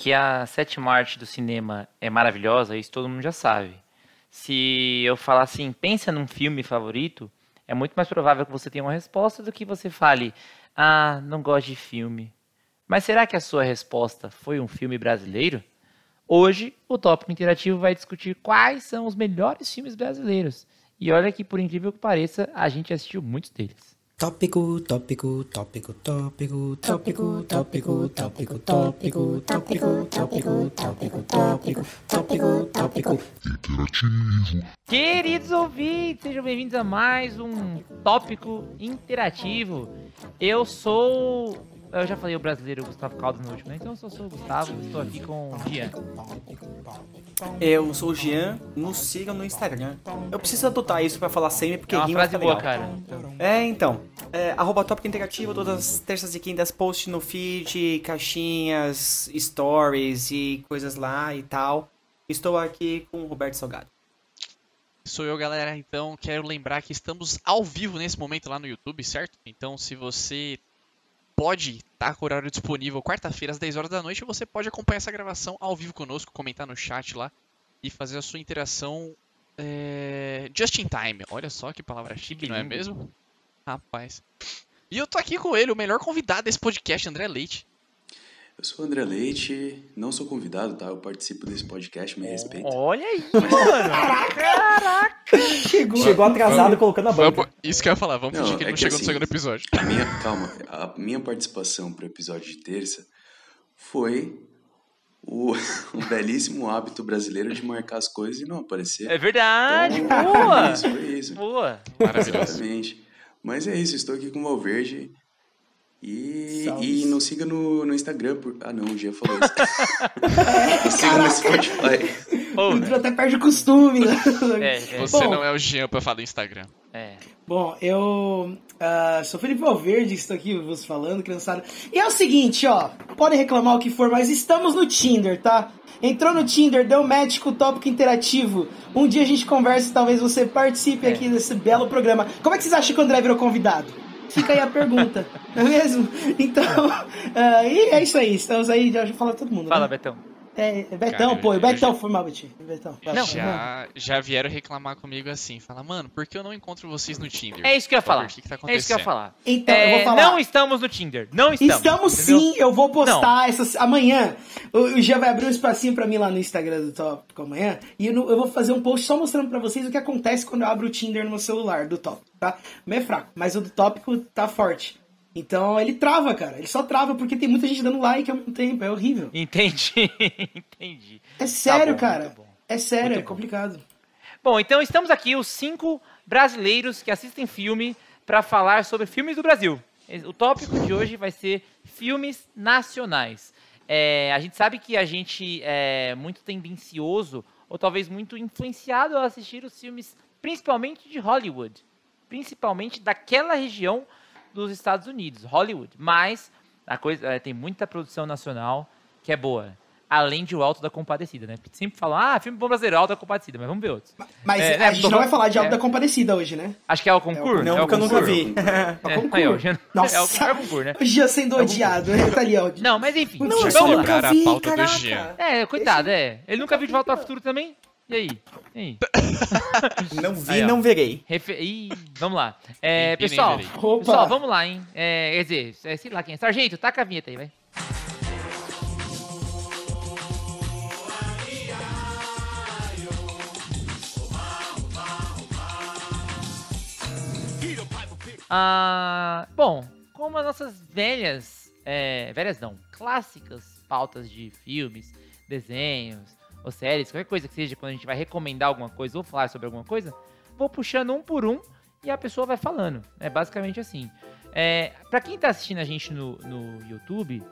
que a sétima arte do cinema é maravilhosa, isso todo mundo já sabe. Se eu falar assim, pensa num filme favorito, é muito mais provável que você tenha uma resposta do que você fale, ah, não gosto de filme. Mas será que a sua resposta foi um filme brasileiro? Hoje, o Tópico Interativo vai discutir quais são os melhores filmes brasileiros. E olha que, por incrível que pareça, a gente assistiu muitos deles. Tópico, tópico, tópico, tópico, tópico, tópico, tópico, tópico, tópico, tópico, tópico, tópico, tópico, tópico. Interativo. Queridos ouvintes, sejam bem-vindos a mais um Tópico Interativo. Eu sou. Eu já falei o brasileiro Gustavo Caldas no último, né? Então eu sou, sou o Gustavo, estou aqui com o Gian. Eu sou o Jean, nos sigam no Instagram. Eu preciso adotar isso pra falar sempre, porque É uma rima frase boa, legal. cara. É, então. É, arroba Tópico Interativo, todas as terças e quintas, post no feed, caixinhas, stories e coisas lá e tal. Estou aqui com o Roberto Salgado. Sou eu, galera. Então, quero lembrar que estamos ao vivo nesse momento lá no YouTube, certo? Então, se você pode estar com o horário disponível quarta-feira às 10 horas da noite, você pode acompanhar essa gravação ao vivo conosco, comentar no chat lá e fazer a sua interação é, just in time. Olha só que palavra chique, não é mesmo? Rapaz. E eu tô aqui com ele, o melhor convidado desse podcast, André Leite. Eu sou o André Leite, não sou convidado, tá? Eu participo desse podcast, me respeita. Olha aí, mano. Chegou, Chegou atrasado colocando a banca. Vamos- isso que eu ia falar, vamos Não, fingir que ele é não que chegou no assim- segundo episódio. A minha, calma, a minha participação pro episódio de terça foi o, o belíssimo hábito brasileiro de marcar as coisas e não aparecer. É verdade, Então, boa. Foi isso, foi isso. Boa. Maravilhoso. Exatamente. Mas é isso, estou aqui com o Valverde. E, Salve. e não siga no, no Instagram. Por... Ah, não, o Gia falou isso. Não siga no Spotify. Pô, O né? Até perde o costume, né? É, é, Você Bom. não é o Jean pra falar do Instagram. é. Bom, eu ah, sou Felipe Valverde, estou aqui vos falando, criançada. E é o seguinte, ó, podem reclamar o que for, mas estamos no Tinder, tá? Entrou no Tinder, deu match com o tópico interativo. Um dia a gente conversa e talvez você participe aqui desse belo programa. Como é que vocês acham que o André virou convidado? Fica aí a pergunta, não é mesmo? Então, ah, e é isso aí, estamos aí, já, falou todo mundo. Fala, né? Betão. É, é Betão, Cara, pô, eu Betão já- foi mal, Betinho. Betão. vai, Não, já, já vieram reclamar comigo assim, fala, mano, por que eu não encontro vocês no Tinder? É isso que eu ia falar. O que que tá É isso que eu ia falar. Então, eu É, vou falar. Não estamos no Tinder. Não estamos. Estamos entendeu? sim, eu vou postar essas amanhã. O, o Jean vai abrir um espacinho pra mim lá no Instagram do Tópico amanhã. E eu, eu vou fazer um post só mostrando pra vocês o que acontece quando eu abro o Tinder no meu celular do Tópico, tá? Meio fraco, mas o do Tópico tá forte. Então ele trava, cara. Ele só trava porque tem muita gente dando like ao mesmo tempo. É horrível. Entendi. Entendi. É sério, bom, cara. bom. É sério, Muito é bom. complicado. Bom, então estamos aqui, os cinco brasileiros que assistem filme, para falar sobre filmes do Brasil. O tópico de hoje vai ser filmes nacionais. É, a gente sabe que a gente é muito tendencioso, ou talvez muito influenciado a assistir os filmes, principalmente de Hollywood. Principalmente daquela região dos Estados Unidos, Hollywood. Mas a coisa, é, tem muita produção nacional que é boa. Além de O Alto da Compadecida, né? Porque sempre falam, ah, filme bom brasileiro, Alto da Compadecida, mas vamos ver outros. Mas É, a né, gente tô não vai falar de Alto é. da Compadecida hoje, né? Acho que é o concurso. Não, é o porque eu nunca concurso. vi. É, concurso. aí, ó, já- Nossa, é o é o concurso, né? o Jean sendo odiado. Tá ali, ó. Não, mas enfim. Não, vamos eu lá. nunca Cara, a pauta do. Jean. É, coitado, é. Ele nunca viu De Volta ao Futuro também? E aí? E aí? Não vi, Aí, não verei. Refe... Ih, vamos lá. É, nem pessoal, pessoal, vamos lá, hein? É, quer dizer, é, sei lá quem é. Sargento, taca a vinheta aí, vai. Ah, bom, como as nossas velhas, é, velhas não, clássicas pautas de filmes, desenhos ou séries, qualquer coisa que seja, quando a gente vai recomendar alguma coisa ou falar sobre alguma coisa, vou puxando um por um e a pessoa vai falando. É basicamente assim. É, para quem tá assistindo a gente no, no YouTube,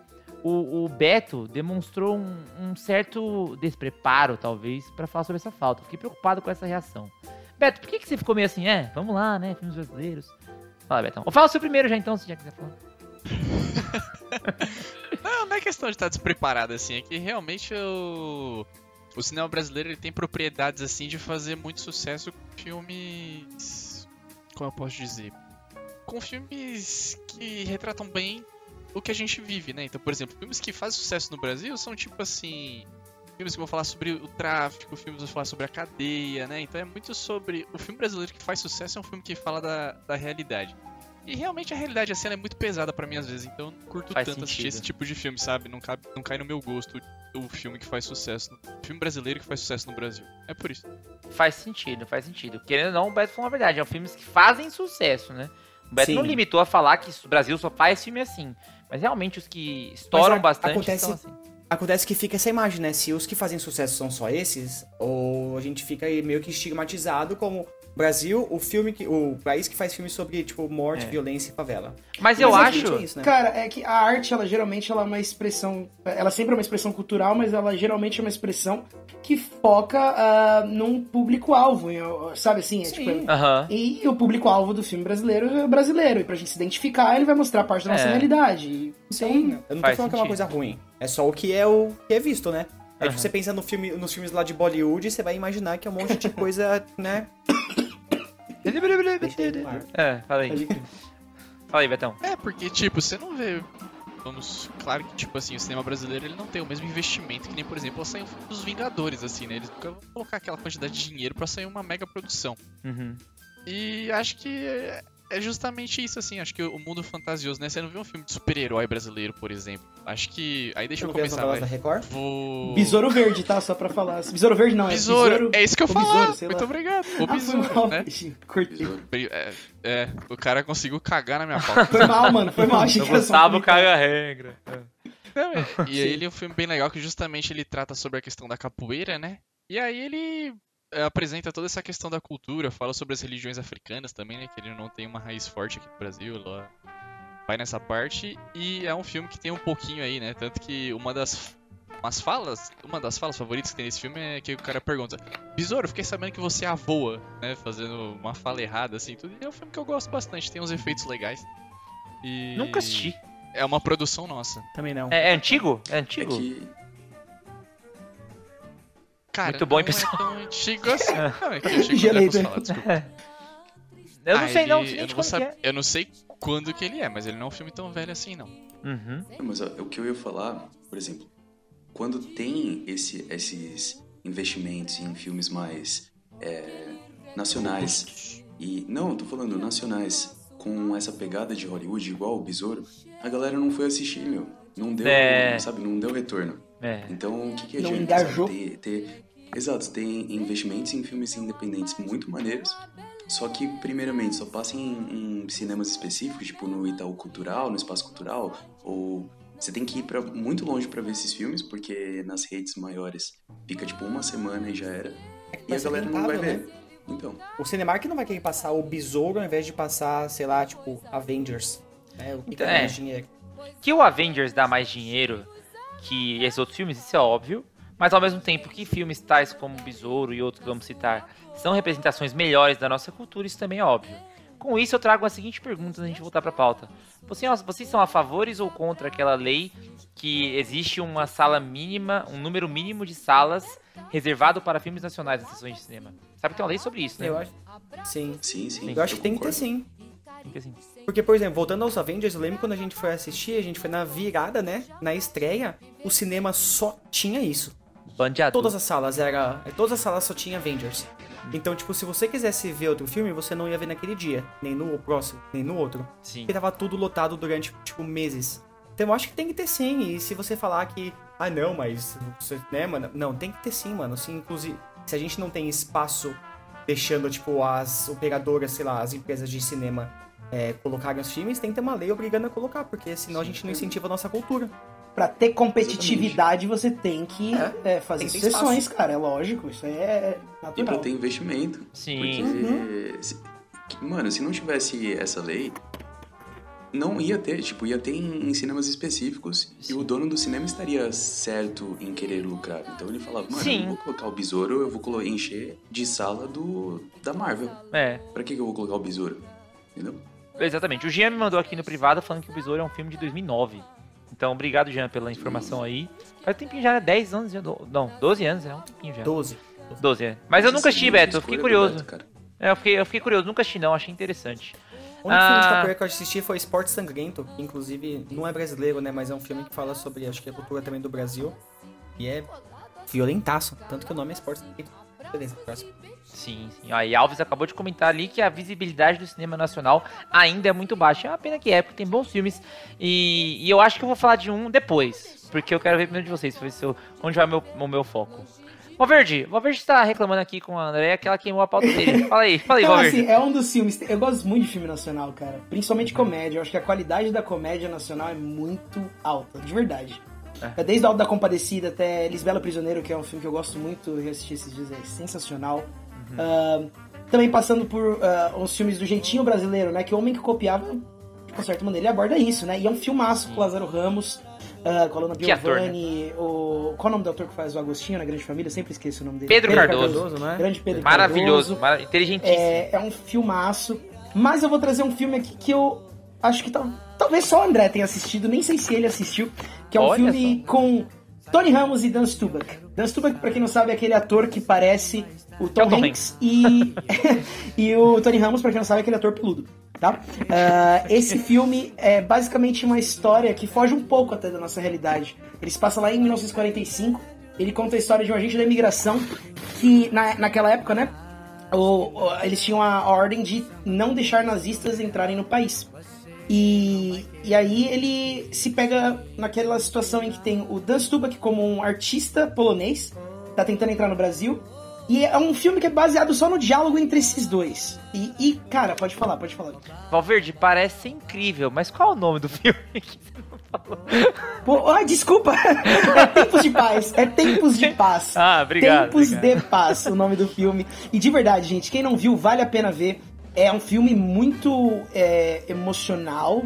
o, o Beto demonstrou um, um certo despreparo, talvez, para falar sobre essa falta. Fiquei preocupado com essa reação. Beto, por que, que você ficou meio assim? É, vamos lá, né? Filmes brasileiros. Fala, Betão. Ou fala o seu primeiro já então, se já quiser falar. Não, não é questão de estar despreparado assim, é que realmente o, o cinema brasileiro ele tem propriedades assim de fazer muito sucesso com filmes. Como eu posso dizer? Com filmes que retratam bem o que a gente vive, né? Então, por exemplo, filmes que fazem sucesso no Brasil são tipo assim. Filmes que vão falar sobre o tráfico, filmes que vão falar sobre a cadeia, né? Então é muito sobre. O filme brasileiro que faz sucesso é um filme que fala da, da realidade. E realmente a realidade assim, ela é muito pesada pra mim às vezes, então eu não curto Faz tanto assistir sentido. esse tipo de filme, sabe? Não, cabe, não cai no meu gosto o filme que faz sucesso. O filme brasileiro que faz sucesso no Brasil. É por isso. Faz sentido, faz sentido. Querendo ou não, o Beto falou a verdade. É um filmes que fazem sucesso, né? O Beto Sim. não limitou a falar que o Brasil só faz filme assim. Mas realmente os que estouram a- bastante acontece- são assim. Acontece que fica essa imagem, né? Se os que fazem sucesso são só esses, ou a gente fica aí meio que estigmatizado como Brasil, o filme que. o país que faz filme sobre, tipo, morte, É. violência e favela. Mas eu Mas, acho. gente, é isso, né? Cara, é que a arte, ela geralmente ela é uma expressão. Ela sempre é uma expressão cultural, mas ela geralmente é uma expressão que foca ah, num público-alvo, sabe assim? É, Sim. tipo. E o público-alvo do filme brasileiro é o brasileiro. E pra gente se identificar, ele vai mostrar parte da nossa É. realidade. Então, Sim, eu não tô falando que é uma coisa sentido. ruim. É só o que é o que é visto, né? É Aham. tipo, você pensa no filme, nos filmes lá de Bollywood, você vai imaginar que é um monte de coisa, né? É, fala aí. Fala aí, Betão. É, porque, tipo, você não vê. Vamos. Claro que, tipo assim, o cinema brasileiro ele não tem o mesmo investimento que nem, por exemplo, sair um filme dos Vingadores, assim, né? Eles nunca vão colocar aquela quantidade de dinheiro pra sair uma mega produção. Uhum. E acho que é- é justamente isso, assim. Acho que o mundo fantasioso, né? Você não vê um filme de super-herói brasileiro, por exemplo. Acho que. Aí deixa eu as começar, vai. da Record? Vou. Besouro Verde, tá? Só pra falar. Besouro Verde não, é Besouro, Besouro... é isso que eu o falo. Muito lá. obrigado. O Ah, foi besouro, mal, né? É, é, o cara conseguiu cagar na minha pauta. Foi mal, mano. Foi mal. Achei O Gustavo caga a regra. Não, é. e aí ele é um filme bem legal que justamente ele trata sobre a questão da capoeira, né? E aí ele é, apresenta toda essa questão da cultura, fala sobre as religiões africanas também, né? Que ele não tem uma raiz forte aqui no Brasil, ela vai nessa parte. E é um filme que tem um pouquinho aí, né? Tanto que uma das umas falas, uma das falas favoritas que tem nesse filme é que o cara pergunta: Besouro, fiquei sabendo que você é avoa, né? Fazendo uma fala errada, assim, tudo. E é um filme que eu gosto bastante, tem uns efeitos legais. E Nunca assisti. É uma produção nossa. Também não. É, é antigo? É É antigo? que Cara, Muito bom, hein, não pessoal? É tão antigo assim. Não, é que eu chego Gelei posso também. falar, desculpa. Eu não Ah, sei não, ele- sei eu não vou saber, é. eu não sei quando que ele é, mas ele não é um filme tão velho assim, não. Uhum. É, Mas ó, o que eu ia falar, por exemplo, quando tem esse- esses investimentos em filmes mais é, nacionais e não, eu tô falando nacionais com essa pegada de Hollywood igual o Besouro, a galera não foi assistir, meu, não deu, É. sabe, não deu retorno. É. Então o que que Não engajou. Ter, ter, exato, tem investimentos em filmes independentes muito maneiros. Só que, primeiramente, só passa em, em cinemas específicos, tipo no Itaú Cultural, no Espaço Cultural, ou você tem que ir pra, muito longe pra ver esses filmes, porque nas redes maiores fica tipo uma semana e já era. E vai a galera não vai ver. Então, O Cinemark não vai querer passar o Besouro ao invés de passar, sei lá, tipo, Avengers. É, o que Então, dá é. mais dinheiro. Que o Avengers dá mais dinheiro que esses outros filmes, isso é óbvio. Mas ao mesmo tempo que filmes tais como Besouro e outros que vamos citar são representações melhores da nossa cultura, isso também é óbvio. Com isso eu trago a seguinte pergunta antes da gente voltar pra pauta. Vocês, vocês são a favores ou contra aquela lei que existe uma sala mínima, um número mínimo de salas reservado para filmes nacionais nas sessões de cinema? Sabe que tem uma lei sobre isso, né? Eu acho. Sim. sim, sim. Eu acho que tem que ter sim. Tem que assim. Porque, por exemplo, voltando aos Avengers, eu lembro quando a gente foi assistir, a gente foi na virada, né? Na estreia, o cinema só tinha isso. Todas as salas era. Todas as salas só tinha Avengers. Então, tipo, se você quisesse ver outro filme, você não ia ver naquele dia, nem no próximo, nem no outro. Sim. Porque tava tudo lotado durante, tipo, meses. Então eu acho que tem que ter sim. E se você falar que, ah não, mas. Né, mano? Não, tem que ter sim, mano. Assim, inclusive, se a gente não tem espaço deixando, tipo, as operadoras, sei lá, as empresas de cinema é, colocarem os filmes, tem que ter uma lei obrigando a colocar, porque senão a gente não incentiva a nossa cultura. Pra ter competitividade, você tem que É, é, fazer tem sessões, espaço. cara. É lógico. Isso é E pra natural. ter investimento. Sim. Porque, Uhum. se- mano, se não tivesse essa lei, não ia ter, tipo, ia ter em, em cinemas específicos e o dono do cinema estaria certo em querer lucrar. Então ele falava, mano, Sim. eu não vou colocar o besouro, eu vou encher de sala do da Marvel. É, Pra que, que eu vou colocar o besouro? Entendeu? exatamente. O Jean me mandou aqui no privado falando que o Besouro é um filme de 2009. Então, obrigado, Jean, pela informação aí. Faz um tempinho já, né? 10 anos, já, do- não, 12 anos, é um tempinho já. 12. 12, é. Mas eu nunca assisti, Beto, eu fiquei curioso. Beto, cara. É, eu fiquei, eu fiquei curioso, nunca assisti não, achei interessante. O único filme de Ah. capoeira que eu assisti foi Esporte Sangrento, que inclusive não é brasileiro, né? Mas é um filme que fala sobre, acho que é a cultura também do Brasil. E é violentaço, tanto que o nome é Esporte Sangrento. Beleza, próximo. Sim, sim. Ó, e Alves acabou de comentar ali que a visibilidade do cinema nacional ainda é muito baixa. É uma pena que é, porque tem bons filmes. E, e eu acho que eu vou falar de um depois. Porque eu quero ver primeiro de vocês, pra ver se eu- onde vai o meu, o meu foco. Valverde, Valverde está reclamando aqui com a Andrea que ela queimou a pauta dele. Fala aí, fala aí, Então, Valverde. assim, é um dos filmes. Eu gosto muito de filme nacional, cara. Principalmente comédia. Eu acho que a qualidade da comédia nacional é muito alta, de verdade. É. Desde o Alto da Compadecida até Lisbela Prisioneiro, que é um filme que eu gosto muito, eu reassisti esses dias, é sensacional. Ah, também passando por ah, uns filmes do jeitinho brasileiro, né? Que o Homem que Copiava, de certa maneira, ele aborda isso, né? E é um filmaço com o Lázaro Ramos, ah, com a Lona ator, né? O... Qual é o nome do ator que faz o Agostinho na Grande Família? Eu sempre esqueço o nome dele. Pedro Cardoso. não é? Grande Pedro Maravilhoso, Cardoso. mara- inteligentíssimo. É, é um filmaço. Mas eu vou trazer um filme aqui que eu acho que tal- talvez só o André tenha assistido, nem sei se ele assistiu, que é um Olha filme com Tony Ramos e Dan Stubach. Dan Stubach, pra quem não sabe, é aquele ator que parece o Tom, É o Tom Hanks e, e o Tony Ramos, pra quem não sabe, é aquele ator peludo. Tá? Ah, esse filme é basicamente uma história que foge um pouco até da nossa realidade. Ele se passa lá em 1945. Ele conta a história de um agente da imigração que, na, naquela época, né? o- o- eles tinham a ordem de não deixar nazistas entrarem no país. E, e aí ele se pega naquela situação em que tem o Dan Stubach como um artista polonês, tá tentando entrar no Brasil. E é um filme que é baseado só no diálogo entre esses dois. E, e, cara, pode falar, pode falar. Valverde, parece incrível, mas qual é o nome do filme que você não falou? Pô, ah, desculpa! É Tempos de Paz. É Tempos de Paz. Ah, obrigado. Tempos obrigado. de Paz, o nome do filme. E de verdade, gente, quem não viu, vale a pena ver. É um filme muito é, emocional.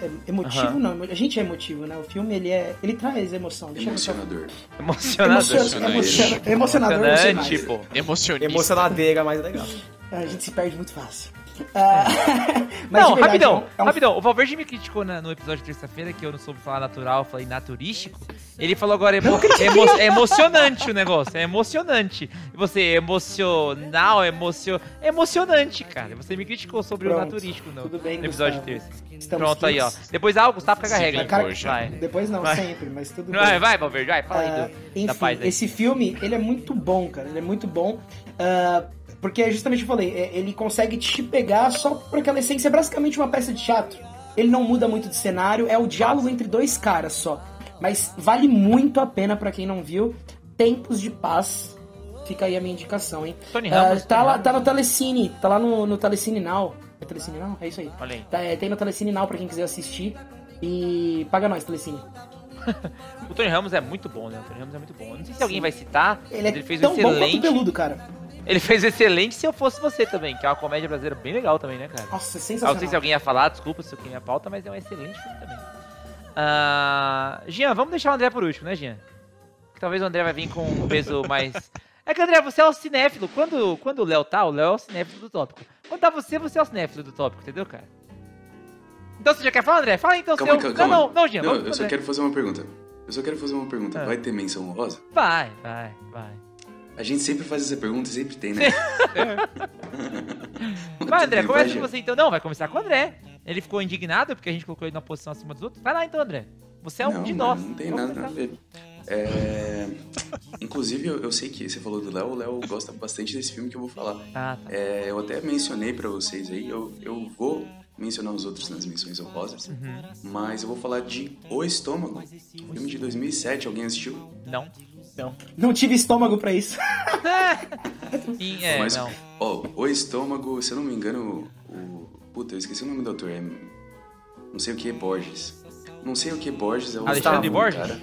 É, emotivo, não. A gente é emotivo, né? O filme, ele é. Ele traz emoção. Emocionador. Emocionador. Emociona- emociona- Emocionador, não sei mais. Emocionante, pô. Emocionista. Emocionadeira, mais legal. A gente se perde muito fácil. Ah, mas não, de verdade, rapidão, é um- é um rapidão. O Valverde me criticou na- no episódio de terça-feira que eu não soube falar natural, eu falei naturístico. Ele falou agora emo- emo- é emocionante o negócio, é emocionante. E você, emocional, emocio... é emocionante, cara. Você me criticou sobre o Pronto, naturístico no, tudo bem, no episódio de terça. Estamos Pronto aí, ó. Depois ah, o Gustavo caga Se regra. Cara, Poxa. Vai. Depois não, Vai. sempre, mas tudo bem. Vai, vai, Valverde, vai, fala aí Ah, do, enfim, da paz aí. esse filme, ele é muito bom, cara. Ele é muito bom. ah, porque, justamente eu falei, é, ele consegue te pegar só por aquela essência. É basicamente uma peça de teatro. Ele não muda muito de cenário, é o diálogo entre dois caras só. Mas vale muito a pena pra quem não viu. Tempos de Paz. Fica aí a minha indicação, hein? Tony Ah, Ramos. tá, Tony lá, Ramos. tá no Telecine. Tá lá no, no Telecine Now. É Telecine Now? É isso aí. Olha aí. Tá, é, tem no Telecine Now pra quem quiser assistir. E paga nós, Telecine. O Tony Ramos é muito bom, né? O Tony Ramos é muito bom. Eu não sei se alguém vai citar, Ele é ele fez um tão bom quanto excelente. peludo, cara. Ele fez excelente se eu fosse você também, que é uma comédia brasileira bem legal também, né, cara? Nossa, é Ah, sensacional. não sei se alguém ia falar, desculpa se eu queimei a pauta, mas é um excelente filme também. Ah, Jean, vamos deixar o André por último, né, Jean? Que Talvez o André vai vir com um peso mais. É que, André, você é o cinéfilo. Quando, quando o Léo tá, o Léo é o cinéfilo do tópico. Quando tá você, você é o cinéfilo do tópico, entendeu, cara? Então você já quer falar, André? Fala então Calma, seu. calma, calma. Não, não, não, Jean, Não, eu só André. quero fazer uma pergunta. Eu só quero fazer uma pergunta. Ah. Vai ter menção rosa? Vai, vai, vai. A gente sempre faz essa pergunta e sempre tem, né? Vai, André, começa com você então. Não, vai começar com o André. Ele ficou indignado porque a gente colocou ele numa posição acima dos outros. Vai lá então, André. Você é um não, de nós. Não tem Vamos nada a ver. É... Inclusive, eu, eu sei que você falou do Léo, o Léo gosta bastante desse filme que eu vou falar. Ah, tá. É, eu até mencionei pra vocês aí, eu, eu vou mencionar os outros nas menções honrosas, Uhum. mas eu vou falar de O Estômago, filme de 2007, alguém assistiu? Não. Não tive estômago pra isso. Sim, é, mas, não. ó, O Estômago, se eu não me engano, o... Puta, eu esqueci o nome do autor, é... Não sei o que é Borges. Não sei o que é Borges, é o Alexandre Gustavo, Borges? cara.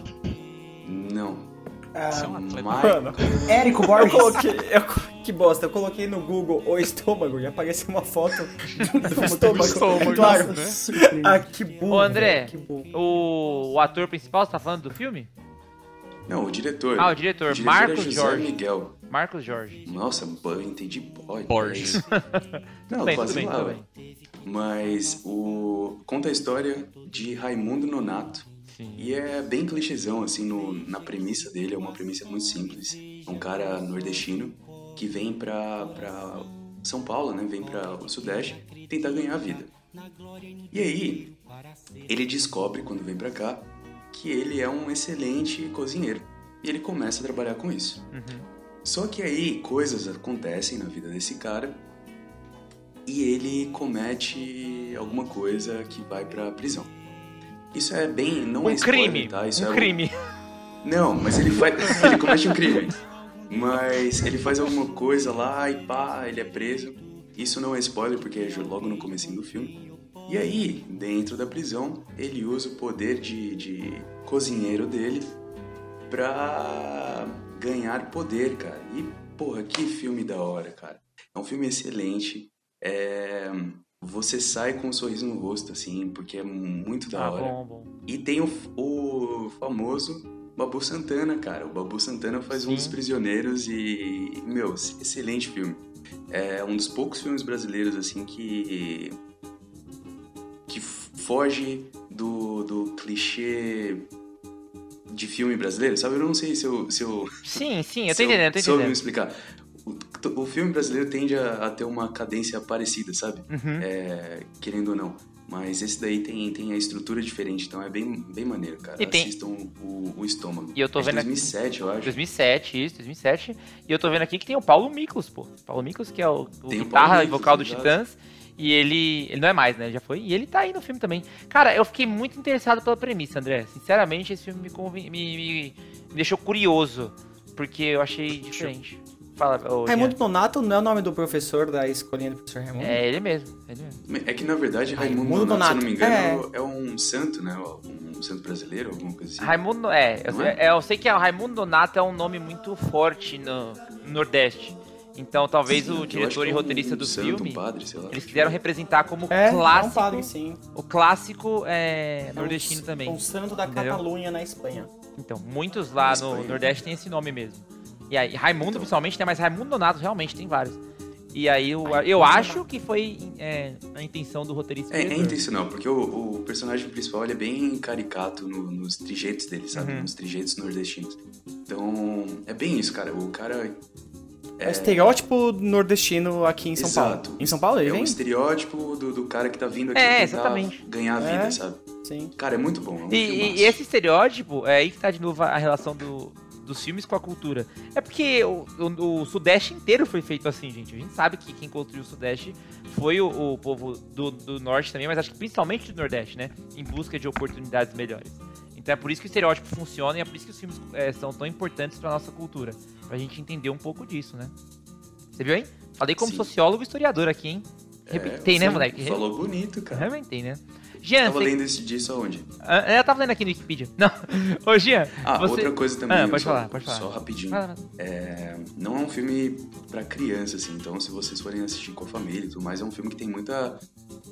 Não. É um Érico Eu Borges. coloquei. eu que bosta, eu coloquei no Google o estômago e apareceu uma foto do estômago. estômago, claro. né? Ah, que burro. Ô, André, velho, Que burro. o, o ator principal, você tá falando do filme? Não, o diretor. Ah, o diretor, é Marcos José Jorge. Miguel. Marcos Jorge. Nossa, eu entendi Borges. Borges. Não, Tudo bem, tudo quase bem, lá. bem. Mas o conta a história de Raimundo Nonato. Sim. E é bem clichêzão, assim, no, na premissa dele. É uma premissa muito simples. É um cara nordestino que vem pra, pra São Paulo, né? Vem pra o Sudeste tentar ganhar a vida. E aí, ele descobre quando vem pra cá que ele é um excelente cozinheiro. E ele começa a trabalhar com isso. Uhum. Só que aí coisas acontecem na vida desse cara e ele comete alguma coisa que vai pra prisão. Isso é bem. Não é Um spoiler, crime. tá? Isso um é crime. Não, mas ele faz. ele comete um crime. Mas ele faz alguma coisa lá e pá, ele é preso. Isso não é spoiler porque é logo no comecinho do filme. E aí, dentro da prisão, ele usa o poder de, de cozinheiro dele pra ganhar poder, cara. E, porra, que filme da hora, cara. É um filme excelente. É... Você sai com um sorriso no rosto, assim, porque é muito da Ah, hora. bom, bom. E tem o, o famoso Babu Santana, cara. O Babu Santana faz um Sim. dos prisioneiros e, meu, excelente filme. É um dos poucos filmes brasileiros, assim, que. Que foge do, do clichê de filme brasileiro, sabe? Eu não sei se eu. Se eu Sim, sim, eu tô entendendo, eu tô soube me entendendo. explicar. O, o filme brasileiro tende a, a ter uma cadência parecida, sabe? Uhum. É, querendo ou não. Mas esse daí tem, tem a estrutura diferente, então é bem, bem maneiro, cara. E tem- Assistam o, o Estômago. E eu tô é vendo aqui- 2007, eu acho. 2007, isso, 2007. E eu tô vendo aqui que tem o Paulo Miklos, pô. Paulo Miklos, que é o, o Tem guitarra e vocal do exato. Titãs. E ele. Ele não é mais, né? Já foi. E ele tá aí no filme também. Cara, eu fiquei muito interessado pela premissa, André. Sinceramente, esse filme me, conven- me, me- me deixou curioso. Porque eu achei diferente. Fala, ô, Raimundo. Donato não é o nome do professor da escolinha do professor Raimundo? É ele mesmo, é ele mesmo. É que na verdade Raimundo, Raimundo Donato, se eu não me engano, é. um santo, né? Um santo brasileiro, alguma coisa assim. Raimundo. É eu, é? é, eu sei que o Raimundo Donato é um nome muito forte no Nordeste. Então talvez Sim, o diretor e é um- roteirista um do santo, filme. Um padre, sei lá. Eles quiseram representar como É, é um clássico. padre, sim. O clássico é, É um- nordestino também. Um santo da Entendeu? Catalunha na Espanha. Então, muitos lá Na no Espanha. Nordeste tem esse nome mesmo. E aí, Raimundo principalmente, né? Mas Raimundo Donato realmente tem vários. E aí, eu, eu acho que foi é, a intenção do roteirista. É, é intencional, porque o, o personagem principal ele é bem caricato no- nos trejeitos dele, sabe? Uhum. Nos trejeitos nordestinos. Então, é bem isso, cara. O cara É, o estereótipo nordestino aqui em São Exato. Paulo. Em São Paulo ele é um vem? estereótipo do, do cara que tá vindo aqui É, tentar exatamente. ganhar a vida, É. sabe? Sim. Cara, é muito bom. É um E, filmaço. e esse estereótipo, é aí que tá de novo a relação do, dos filmes com a cultura. É porque o, o- o Sudeste inteiro foi feito assim, gente. A gente sabe que quem construiu o Sudeste foi o, o povo do, do Norte também, mas acho que principalmente do Nordeste, né? Em busca de oportunidades melhores. Então é por isso que o estereótipo funciona e é por isso que os filmes é, são tão importantes pra nossa cultura. Pra gente entender um pouco disso, né? Você viu, hein? Falei como Sim. sociólogo e historiador aqui, hein? Arrebentei, É, né, moleque? Falou bonito, cara. Arrebentei, né? Jean, Tava você... lendo esse disso aonde? Ah, Eu tava lendo aqui no Wikipedia. Não. Ô, Jean, Ah, você... outra coisa também. Ah, pode só, falar, pode falar. Só rapidinho. É, não é um filme pra criança, assim. Então, se vocês forem assistir com a família e tudo mais, é um filme que tem muita.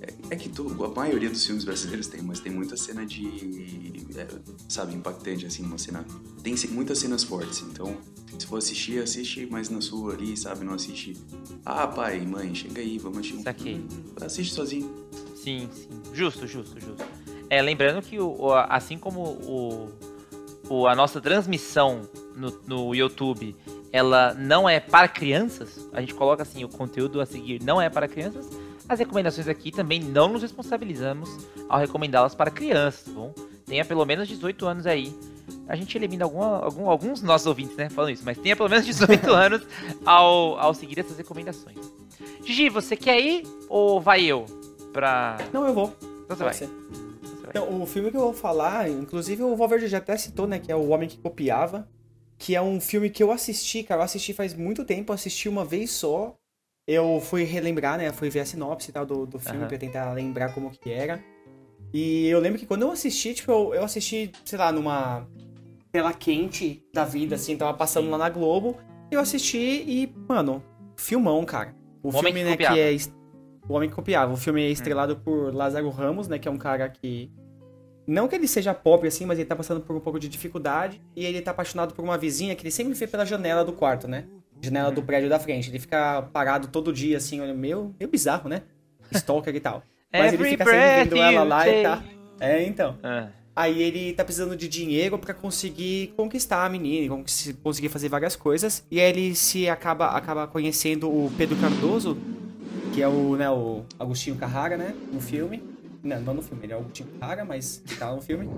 É, é que to- a maioria dos filmes brasileiros tem, mas tem muita cena de. é, sabe, impactante, assim, uma cena. Tem muitas cenas fortes. Então, se for assistir, assiste mais na sua ali, sabe? Não assiste. Ah, pai, mãe, chega aí, vamos assistir um Saquei. filme. Assiste sozinho. Sim, sim. Justo, justo, justo. É, lembrando que o, assim como o, o- a nossa transmissão no, no YouTube, ela não é para crianças, a gente coloca assim, o conteúdo a seguir não é para crianças, as recomendações aqui também não nos responsabilizamos ao recomendá-las para crianças, tá bom? Tenha pelo menos 18 anos aí. A gente elimina alguma- algum- alguns nossos ouvintes, né, falando isso, mas tenha pelo menos 18 anos ao, ao seguir essas recomendações. Gigi, você quer ir ou vai eu? Pra. Não, eu vou. Então você vai. Então você vai. Então, o filme que eu vou falar, inclusive o Valverde já até citou, né? Que é O Homem que Copiava. Que é um filme que eu assisti, cara. Eu assisti faz muito tempo, assisti uma vez só. Eu fui relembrar, né? Fui ver a sinopse e tal do, do filme Aham. pra tentar lembrar como que era. E eu lembro que quando eu assisti, tipo, eu, eu assisti, sei lá, numa tela quente da vida, assim, tava passando lá na Globo. Eu assisti e, mano, filmão, cara. O, O Homem filme, que né, Copiava. que é. O Homem que Copiava. O filme é estrelado por Lázaro Ramos, né, que é um cara que. Não que ele seja pobre assim, mas ele tá passando por um pouco de dificuldade. E ele tá apaixonado por uma vizinha que ele sempre vê pela janela do quarto, né? Janela do prédio da frente. Ele fica parado todo dia, assim, olha, meio, meio bizarro, né? Stalker e tal. Mas ele fica sempre vendo ela lá e tá. É, então. Ah, Aí ele tá precisando de dinheiro pra conseguir conquistar a menina, conseguir fazer várias coisas. E aí ele se acaba, acaba conhecendo o Pedro Cardoso, que é o, né, o Agostinho Carrara, né, no filme. Não, não no filme, ele é o Agostinho Carrara, mas tá no filme.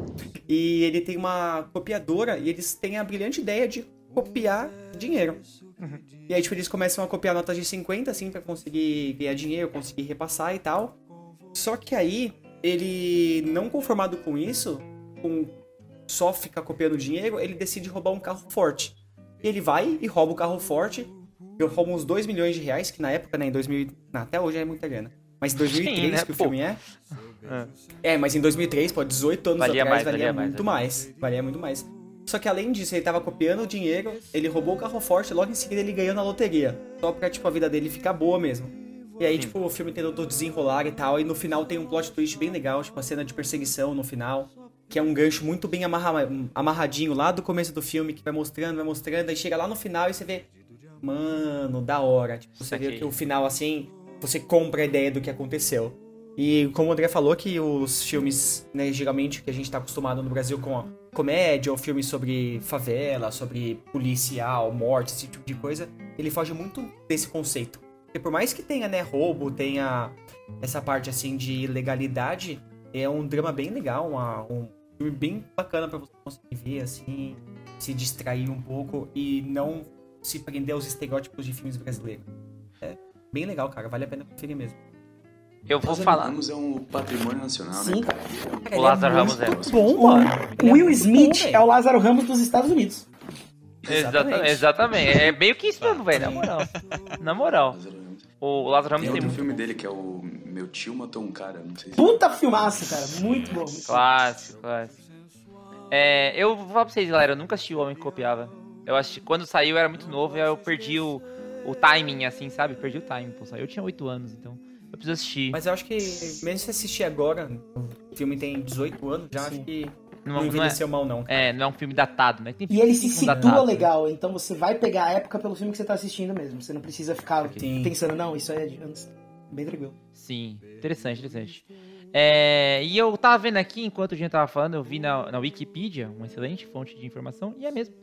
E ele tem uma copiadora e eles têm a brilhante ideia de copiar dinheiro. E aí, tipo, eles começam a copiar notas de 50, assim, pra conseguir ganhar dinheiro, conseguir repassar e tal. Só que aí, ele, não conformado com isso, com só ficar copiando dinheiro, ele decide roubar um carro forte. E ele vai e rouba o carro forte, e rouba uns 2 milhões de reais, que na época, né, em 2000... Não, até hoje é muita grana. Mas em 2003, Sim, né, que o pô. filme é... É, mas em 2003, pô, 18 anos Valia atrás, mais, valia, valia mais, muito valia mais. Valia muito mais. Só que além disso, ele tava copiando o dinheiro, ele roubou o carro forte, logo em seguida ele ganhou na loteria. Só pra, tipo, a vida dele ficar boa mesmo. E aí, tipo, o filme tem todo desenrolar e tal, e no final tem um plot twist bem legal, tipo, a cena de perseguição no final, que é um gancho muito bem amarra- amarradinho lá do começo do filme, que vai mostrando, vai mostrando, aí chega lá no final e você vê, mano, da hora. Tipo, você vê que o final, assim, você compra a ideia do que aconteceu. E como o André falou, que os filmes, né, geralmente que a gente tá acostumado no Brasil com a comédia ou filmes sobre favela, sobre policial, morte, esse tipo de coisa, ele foge muito desse conceito. Porque por mais que tenha, né, roubo, tenha essa parte, assim, de ilegalidade, é um drama bem legal, uma- um filme bem bacana pra você conseguir ver, assim, se distrair um pouco e não se prender aos estereótipos de filmes brasileiros. É bem legal, cara, vale a pena conferir mesmo. Eu vou Lázaro falar. Ramos é um patrimônio nacional, Sim. né, cara? É um- O Lázaro Ramos é. muito bom, O, mano. O Will Smith bom, é o Lázaro Ramos dos Estados Unidos. Exatamente. exatamente. É meio que isso mesmo, velho. Na moral. Na moral. O Lázaro Ramos Tem tem outro muito. filme dele que é o Meu Tio Matou um Cara, não sei se... Puta filmaço, cara. Muito bom. muito bom. Clássico, clássico. É, eu vou falar pra vocês, galera, eu nunca assisti O Homem que Copiava. Eu assisti, quando saiu eu era muito novo e eu perdi o, o timing, assim, sabe? Perdi o timing, pô. Saiu, eu tinha 8 anos, então eu preciso assistir. Mas eu acho que, mesmo se assistir agora, o filme tem 18 anos, já acho que não, não não é, envelheceu mal, não. é, não é um filme datado, né? Tem E ele se filme situa datado, né? legal, então você vai pegar a época pelo filme que você tá assistindo mesmo. Você não precisa ficar Sim. pensando, não, isso aí é de antes. Bem tranquilo. Sim, interessante, interessante. É, e eu tava vendo aqui, enquanto a gente tava falando, eu vi na, na Wikipedia, uma excelente fonte de informação, e é mesmo.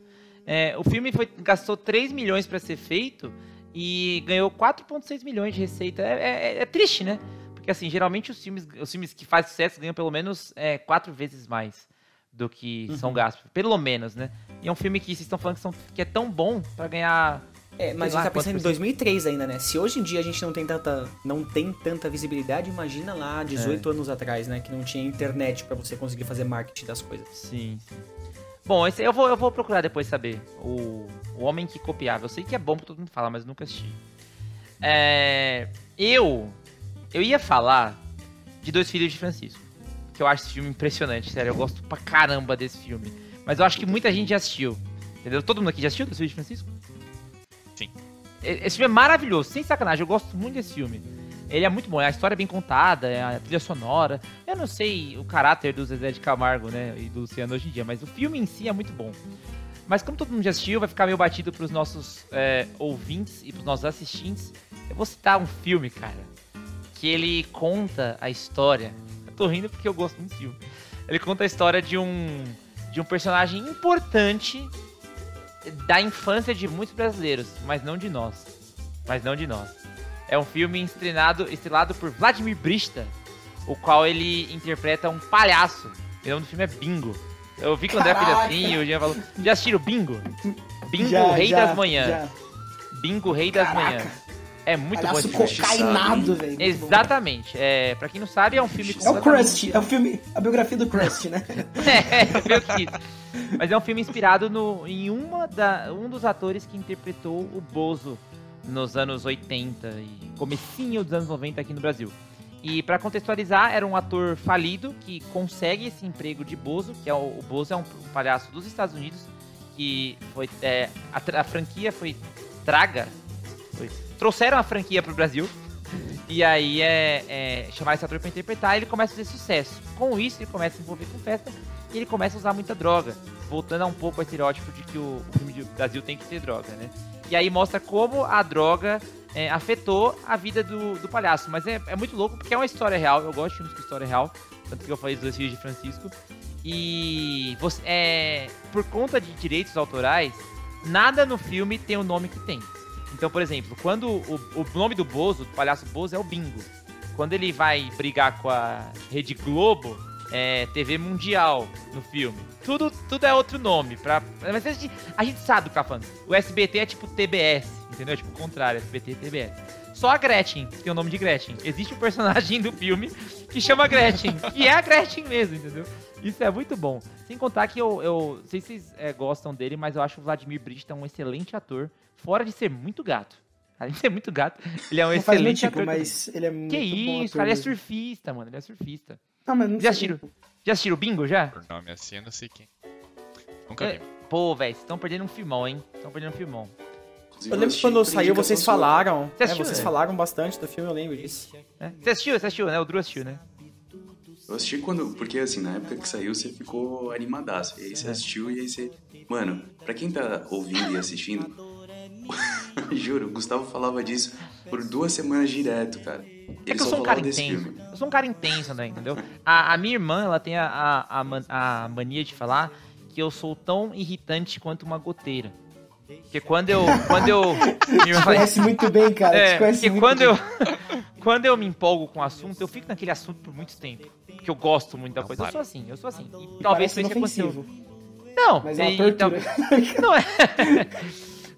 É, o filme foi, gastou 3 milhões pra ser feito e ganhou 4,6 milhões de receita. É, é- é triste, né? Porque assim, geralmente os filmes, os filmes que fazem sucesso ganham pelo menos é, quatro vezes mais do que são gastos. Pelo menos, né? E é um filme que vocês estão falando que, são, que é tão bom pra ganhar. É, mas Sei a lá gente tá pensando em quanto 2003 ainda, né? Se hoje em dia a gente não tem tanta, não tem tanta visibilidade, imagina lá 18 anos atrás, né? Que não tinha internet pra você conseguir fazer marketing das coisas. Sim, sim. Bom, esse, eu, vou, eu vou procurar depois saber. O, o Homem que Copiava. Eu sei que é bom porque todo mundo fala, mas eu nunca assisti. É, eu. Eu ia falar de Dois Filhos de Francisco. Que eu acho esse filme impressionante, sério. Eu gosto pra caramba desse filme. Mas eu acho que muita gente já assistiu. Entendeu? Todo mundo aqui já assistiu Dois Filhos de Francisco? Sim. Esse filme é maravilhoso, sem sacanagem. Eu gosto muito desse filme. Ele é muito bom, a história é bem contada, é a trilha sonora. Eu não sei o caráter do Zezé de Camargo, né, e do Luciano hoje em dia, mas o filme em si é muito bom. Mas como todo mundo já assistiu, vai ficar meio batido pros nossos é, ouvintes e pros nossos assistentes. Eu vou citar um filme, cara, que ele conta a história. Eu tô rindo porque eu gosto muito desse filme. Ele conta a história de um de um personagem importante da infância de muitos brasileiros, mas não de nós. Mas não de nós. É um filme estrelado, estrelado por Vladimir Brista, o qual ele interpreta um palhaço. O nome do filme é Bingo. Eu vi que o André fez assim, o Jean falou. Já assistiram Bingo? Bingo, Já, Rei já, das Manhãs. já. Bingo, Rei das Caraca. Manhãs. É muito bom Palhaço esse filme. cocainado, velho. bom. Exatamente. É, pra quem não sabe, é um filme É o Crust, é o filme, a biografia do Crust, né? é, meio que isso. Mas é um filme inspirado no, em uma da, um dos atores que interpretou o Bozo nos anos 80 e comecinho dos anos 90 aqui no Brasil. E pra contextualizar, era um ator falido que consegue esse emprego de Bozo, que é o, o Bozo é um, palhaço dos Estados Unidos, que foi é, a, a franquia foi Traga, foi- trouxeram a franquia pro Brasil. E aí é, é chamar esse ator pra interpretar ele começa a fazer sucesso. Com isso, ele começa a se envolver com festa e ele começa a usar muita droga. Voltando a um pouco ao estereótipo de que o, o filme do Brasil tem que ter droga, né? E aí mostra como a droga é, afetou a vida do, do palhaço. Mas é, é muito louco porque é uma história real. Eu gosto de filmes com história real. Tanto que eu falei dos dois filhos de Francisco. E você, é, por conta de direitos autorais, nada no filme tem o nome que tem. Então, por exemplo, quando o, o nome do Bozo, do palhaço Bozo, é o Bingo. Quando ele vai brigar com a Rede Globo, é TV Mundial no filme. Tudo, tudo é outro nome. Pra, mas a gente, a gente sabe do que tá falando. O SBT é tipo TBS, entendeu? Tipo o contrário, SBT e TBS. Só a Gretchen tem o nome de Gretchen. Existe um personagem do filme que chama Gretchen. e é a Gretchen mesmo, entendeu? Isso é muito bom. Sem contar que eu, eu não sei se vocês é, gostam dele, mas eu acho o Vladimir Brista um excelente ator, fora de ser muito gato. Além de ser muito gato, ele é um Não excelente ator. mas ele é muito que bom isso, ator cara, ele é surfista, mano, ele é surfista. Não, mas não Já assistiram, já assistiram o Bingo, já? Por nome assim, eu não sei quem. Nunca É, vi. Pô, velho, vocês estão perdendo um filmão, hein? Estão perdendo um filmão. Inclusive, Eu lembro que quando saiu, vocês falaram. Você É, assistiu, vocês né? falaram bastante do filme, eu lembro disso. né? Você assistiu? Você assistiu, né? O Drew assistiu, né? Eu assisti quando. Porque assim, na época que saiu, você ficou animadaço. E aí É. você assistiu e aí você. Mano, pra quem tá ouvindo e assistindo, juro, o Gustavo falava disso por duas semanas direto, cara. É que eu sou um cara intenso. filme. Eu sou um cara intenso, né? Entendeu? A, a minha irmã, ela tem a, a, a, man- a mania de falar que eu sou tão irritante quanto uma goteira. Porque quando eu. Quando eu. irmã Te fala, conhece muito bem, cara. É, te conhece porque muito quando bem. eu, quando eu me empolgo com o assunto, eu fico naquele assunto por muito tempo. Porque eu gosto muito da coisa. Eu sou assim, eu sou assim. E talvez isso que aconteceu. inofensivo. Não, Mas é uma e- tortura. tal- Não é.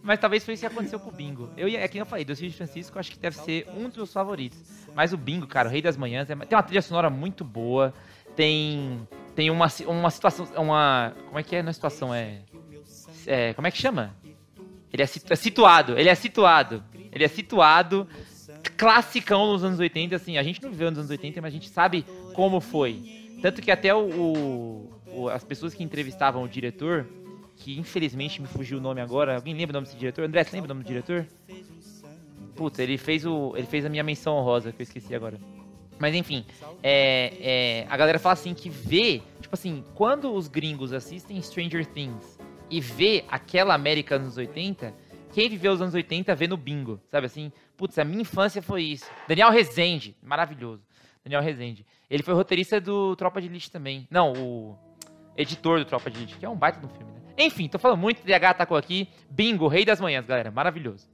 Mas talvez foi isso que aconteceu com o Bingo. Eu, ia- é que eu falei, Doce de Francisco, acho que deve ser um dos meus favoritos. Mas o Bingo, cara, o Rei das Manhãs, é- tem uma trilha sonora muito boa. Tem. Tem uma, uma situação. Uma. Como é que é na situação? É. é como é que chama? Ele é, situ- é situado, ele é situado. Ele é situado. Classicão nos anos 80, assim. A gente não viveu nos anos 80, mas a gente sabe como foi. Tanto que até o- o- as pessoas que entrevistavam o diretor, que infelizmente me fugiu o nome agora. Alguém lembra o nome desse diretor? André, você lembra o nome do diretor? Puta, ele fez, o, ele fez a minha menção honrosa, que eu esqueci agora. Mas enfim, é, é, a galera fala assim que vê, tipo assim, quando os gringos assistem Stranger Things e vê aquela América nos anos 80, quem viveu os anos 80 vê no bingo, sabe assim? Putz, a minha infância foi isso. Daniel Rezende, maravilhoso. Daniel Rezende. Ele foi roteirista do Tropa de Elite também. Não, o editor do Tropa de Elite, que é um baita do filme, né? Enfim, tô falando muito, DH atacou aqui. Bingo, Rei das Manhãs, galera. Maravilhoso.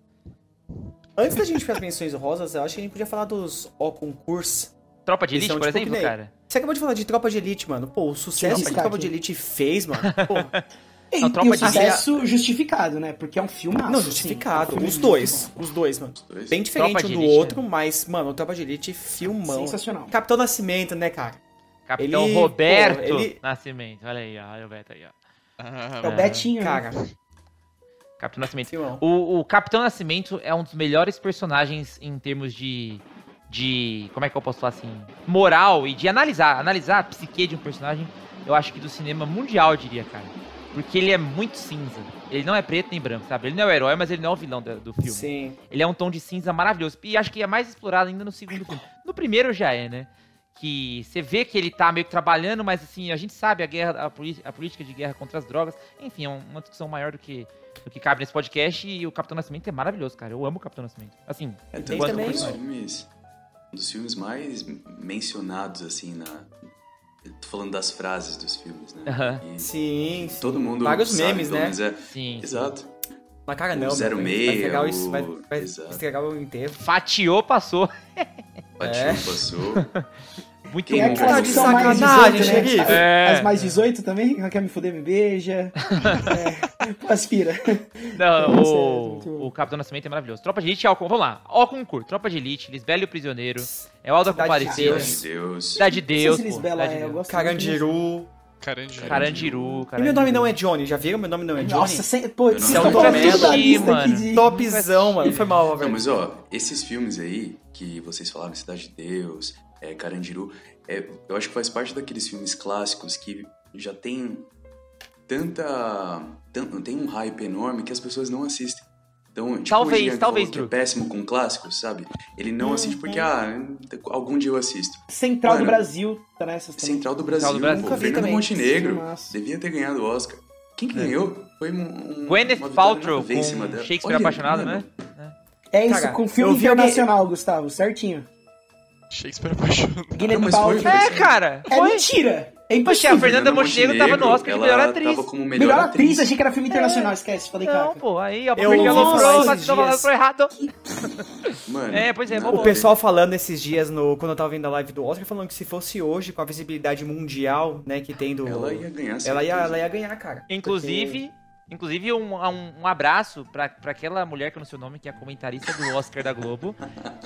Antes da gente ir para as menções rosas, eu acho que a gente podia falar dos O concursos. Tropa de Elite, são, por tipo, exemplo, cara. Você acabou de falar de Tropa de Elite, mano. Pô, o sucesso que. Tropa de Elite fez, mano. Pô, E, Não, e Tropa o de sucesso justificado, né? Porque é um filme não, justificado. Os dois. Os dois, mano. Dois. Bem diferente Tropa um do Elite, outro, mas, mano, o Tropa de Elite filmão. Sensacional. Capitão Nascimento, né, cara? Capitão Ele, Roberto pô, ele- Nascimento. Olha aí, ó. Olha o Beto aí, ó. Ah, É o Betinho, né? Cara, Capitão Nascimento. O, o Capitão Nascimento é um dos melhores personagens em termos de. de. Como é que eu posso falar assim? Moral e de analisar. Analisar a psique de um personagem, eu acho que do cinema mundial, eu diria, cara. Porque ele é muito cinza. Ele não é preto nem branco, sabe? Ele não é o herói, mas ele não é o vilão do, do filme. Sim. Ele é um tom de cinza maravilhoso. E acho que é mais explorado ainda no segundo filme. No primeiro já é, né? Que você vê que ele tá meio que trabalhando, mas assim, a gente sabe a guerra, a, a política de guerra contra as drogas. Enfim, é um- uma discussão maior do que, do que cabe nesse podcast. E o Capitão Nascimento é maravilhoso, cara. Eu amo o Capitão Nascimento. Assim, É tanto que também um dos filmes, um dos filmes mais mencionados, assim, na... Tô falando das frases dos filmes, né? Aham. E Sim, sim. todo mundo Vários sabe, memes, né? é. sim. Exato. Mas, cara, O não. zero meia, Vai estragar o- vai, vai estragar o inteiro. Fatiou, passou. Batiu, É. passou. Muito Quem É bom. é aquelas Tá que de sacanagem, 18, né? xerife. É. As mais 18 também? Quer me fuder, me beija. é, aspira. Não, é o, o Capitão Nascimento é maravilhoso. Tropa de Elite, Alcon, vamos lá. Ó concurso, Tropa de Elite, Lisbelo e o Prisioneiro. É o Alda. Deus. Cidade de Deus. Cidade de Deus. Lisbela Cidade de é, eu Deus. gosto Carandiru. Carandiru. Carandiru, E meu nome não é Johnny, já viram? Meu nome não é. Johnny? Nossa, sem, pô, Eu não vocês sei estão o falando nome lista aqui mano. de... Topzão, mano. Foi mal, Não, velho. mas ó, esses filmes aí que vocês falaram, Cidade de Deus, é, Carandiru, é, eu acho que faz parte daqueles filmes clássicos que já tem tanta. tan- tem um hype enorme que as pessoas não assistem. Então, tipo Talvez, o Jean que talvez, falou que é péssimo com clássicos, sabe? Ele não assiste porque, ah, algum dia eu assisto. Central do Mano, Brasil tá nessas também. Central do Brasil, do Brasil. pô, Nunca vi Fernando também. Montenegro, Filmaço. devia ter ganhado o Oscar. Quem que ganhou? Foi um, um, Gwyneth Paltrow com cima dela. Shakespeare Olha, Apaixonado, né? É isso, Cara, com filme internacional, Gustavo, certinho. Shakespeare apaixonado. Foi- Paltrow. É, cara. É Foi. mentira! É Poxa, a impossível. Fernanda Montenegro tava no Oscar de ela melhor atriz. Tava como melhor, Melhor atriz, achei que era filme internacional, É. esquece, falei Não, caca. pô, aí, ó, Eu porque ouvi aloprou, falar mas não aloprou errado. Mano, É, pois é, não, bom, O pessoal falando esses dias, no, quando eu tava vendo a live do Oscar, falando que se fosse hoje, com a visibilidade mundial, né, que tem do... Ela ia ganhar, ela ia, ela ia ganhar, cara. Inclusive, inclusive um, um, um abraço pra, pra aquela mulher que eu não sei o nome, que é a comentarista do Oscar da Globo,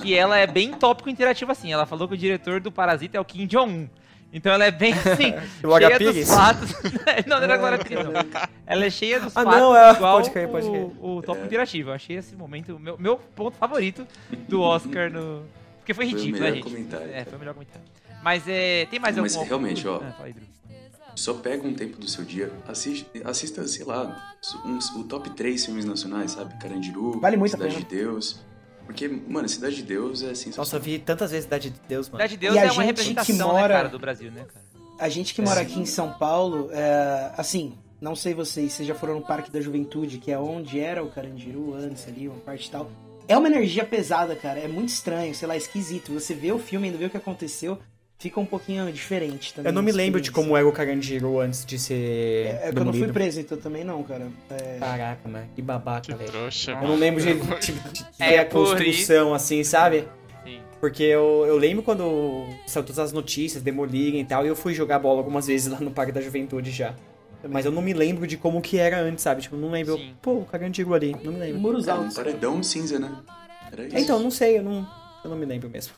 que ela é bem tópico interativo assim. Ela falou que o diretor do Parasita é o Kim Jong-un. Então ela é bem assim, cheia Pires? dos fatos. não, não era Glória Pires, não. Ela é cheia dos Ah, fatos não, é, igual pode crer, pode crer. O, o tópico interativo. Eu achei esse momento, o meu, meu ponto favorito do Oscar no... Porque foi Foi o ridículo, né, melhor gente? comentário. É, foi o melhor comentário. Mas é, tem mais Mas algum... realmente, ó. Ah, fala aí, Drew. Só pega um tempo do seu dia, assiste, assista, sei lá, uns, o top 3 filmes nacionais, sabe? Carandiru, Vale muito a Cidade pena. de Deus. Porque, mano, Cidade de Deus é Nossa, eu vi tantas vezes Cidade de Deus, mano. Cidade de Deus E a é uma gente representação, que mora- né, cara, do Brasil, né, cara? A gente que mora aqui em São Paulo, é, assim, não sei vocês, vocês já foram no Parque da Juventude, que é onde era o Carandiru antes ali, uma parte e tal. É uma energia pesada, cara. É muito estranho, sei lá, esquisito. Você vê o filme, ainda vê o que aconteceu, fica um pouquinho diferente também. Eu não me lembro de como era o Carandiru antes de ser É, é que eu não fui preso, então também não, cara. É, Caraca, mano, que babaca, Que velho. trouxa, Eu mano. não lembro de, de, de É a construção, assim, sabe? Sim. Porque eu, eu lembro quando saiu todas as notícias, demolirem e tal, e eu fui jogar bola algumas vezes lá no Parque da Juventude já. Mas eu não me lembro de como que era antes, sabe? Tipo, não lembro. Sim. Pô, o Carandiru ali, não me lembro. muros Era um altos. paredão cinza, né? Era isso. Então, não sei, eu não, eu não me lembro mesmo.